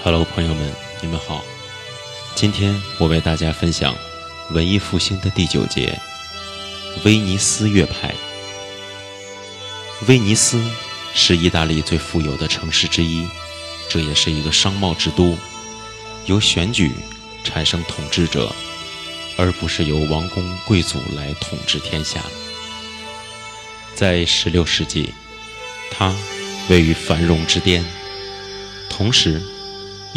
Hello，朋友们，你们好。今天我为大家分享文艺复兴的第九节——威尼斯乐派。威尼斯是意大利最富有的城市之一，这也是一个商贸之都。由选举产生统治者，而不是由王公贵族来统治天下。在16世纪，它位于繁荣之巅，同时。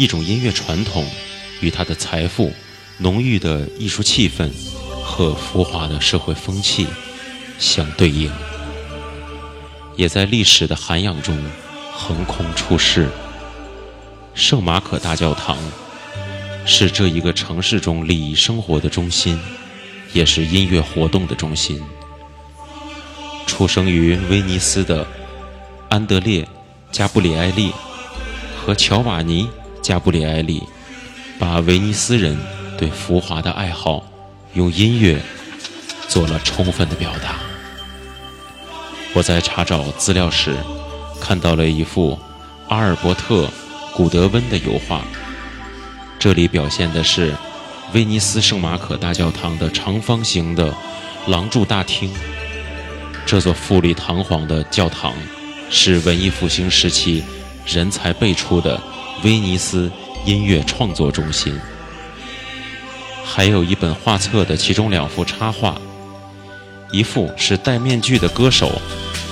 一种音乐传统与它的财富、浓郁的艺术气氛和浮华的社会风气相对应，也在历史的涵养中横空出世。圣马可大教堂是这一个城市中礼仪生活的中心，也是音乐活动的中心。出生于威尼斯的安德烈·加布里埃利和乔瓦尼。加布里埃利把威尼斯人对浮华的爱好用音乐做了充分的表达。我在查找资料时看到了一幅阿尔伯特·古德温的油画，这里表现的是威尼斯圣马可大教堂的长方形的廊柱大厅。这座富丽堂皇的教堂是文艺复兴时期人才辈出的。威尼斯音乐创作中心，还有一本画册的其中两幅插画，一幅是戴面具的歌手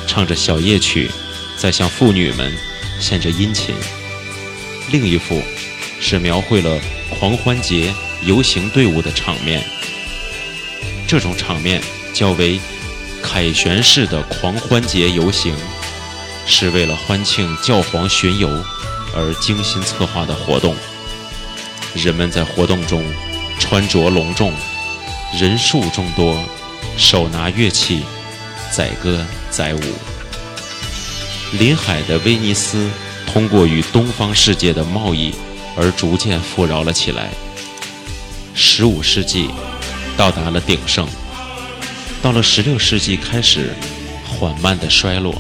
唱着小夜曲，在向妇女们献着殷勤；另一幅是描绘了狂欢节游行队伍的场面。这种场面较为凯旋式的狂欢节游行，是为了欢庆教皇巡游。而精心策划的活动，人们在活动中穿着隆重，人数众多，手拿乐器，载歌载舞。临海的威尼斯通过与东方世界的贸易而逐渐富饶了起来。十五世纪到达了鼎盛，到了十六世纪开始缓慢的衰落，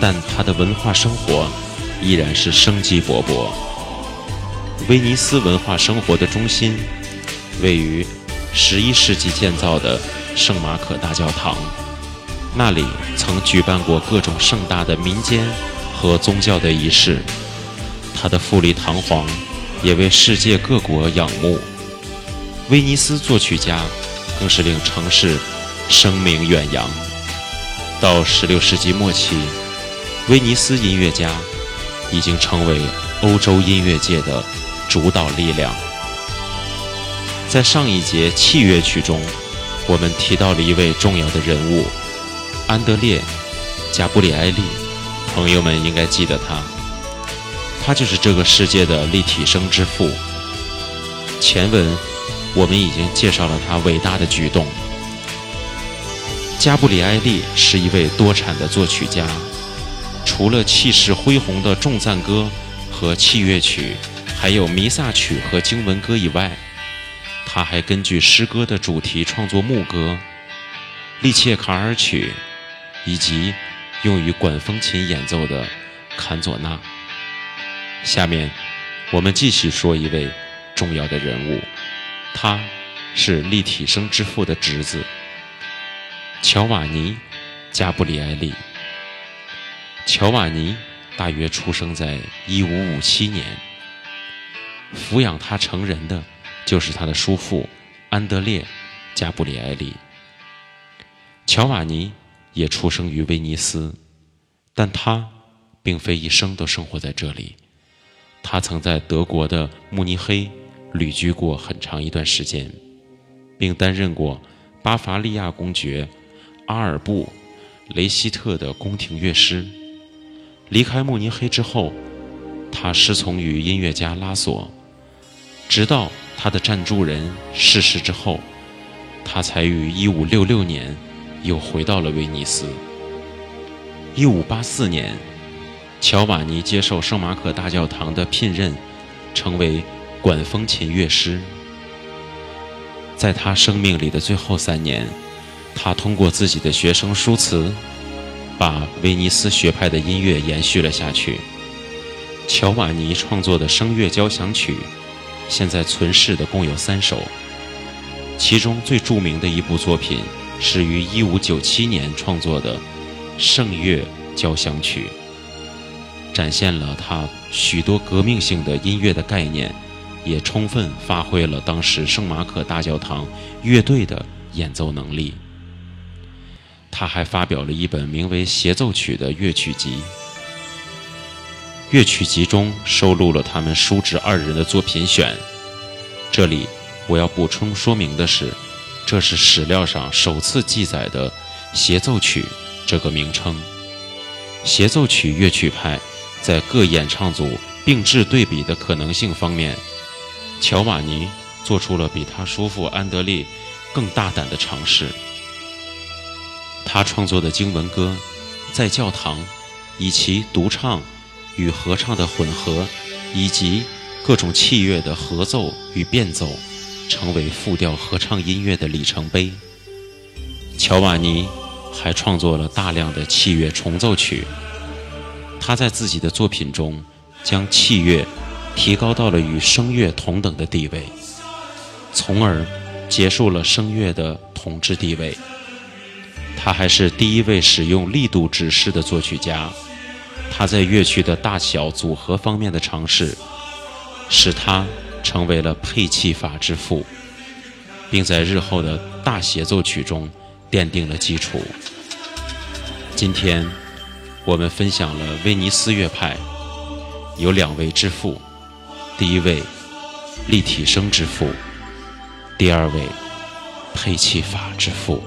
但它的文化生活。依然是生机勃勃。威尼斯文化生活的中心位于11世纪建造的圣马可大教堂，那里曾举办过各种盛大的民间和宗教的仪式。它的富丽堂皇也为世界各国仰慕。威尼斯作曲家更是令城市声名远扬。到16世纪末期，威尼斯音乐家。已经成为欧洲音乐界的主导力量。在上一节器乐曲中，我们提到了一位重要的人物——安德烈·加布里埃利。朋友们应该记得他，他就是这个世界的立体声之父。前文我们已经介绍了他伟大的举动。加布里埃利是一位多产的作曲家。除了气势恢宏的众赞歌和器乐曲，还有弥撒曲和经文歌以外，他还根据诗歌的主题创作牧歌、利切卡尔曲，以及用于管风琴演奏的坎佐纳。下面，我们继续说一位重要的人物，他是立体声之父的侄子乔瓦尼·加布里埃利。乔瓦尼大约出生在1557年，抚养他成人的就是他的叔父安德烈·加布里埃利。乔瓦尼也出生于威尼斯，但他并非一生都生活在这里。他曾在德国的慕尼黑旅居过很长一段时间，并担任过巴伐利亚公爵阿尔布·雷希特的宫廷乐师。离开慕尼黑之后，他师从于音乐家拉索，直到他的赞助人逝世之后，他才于1566年又回到了威尼斯。1584年，乔瓦尼接受圣马可大教堂的聘任，成为管风琴乐师。在他生命里的最后三年，他通过自己的学生书词。把威尼斯学派的音乐延续了下去。乔瓦尼创作的声乐交响曲，现在存世的共有三首，其中最著名的一部作品是于1597年创作的《圣乐交响曲》，展现了他许多革命性的音乐的概念，也充分发挥了当时圣马可大教堂乐队的演奏能力。他还发表了一本名为《协奏曲》的乐曲集。乐曲集中收录了他们叔侄二人的作品选。这里我要补充说明的是，这是史料上首次记载的“协奏曲”这个名称。协奏曲乐曲派在各演唱组并置对比的可能性方面，乔瓦尼做出了比他叔父安德烈更大胆的尝试。他创作的经文歌，在教堂以其独唱。与合唱的混合，以及各种器乐的合奏与变奏，成为复调合唱音乐的里程碑。乔瓦尼还创作了大量的器乐重奏曲。他在自己的作品中，将器乐提高到了与声乐同等的地位，从而结束了声乐的统治地位。他还是第一位使用力度指示的作曲家。他在乐曲的大小组合方面的尝试，使他成为了配器法之父，并在日后的大协奏曲中奠定了基础。今天，我们分享了威尼斯乐派有两位之父：第一位立体声之父，第二位配器法之父。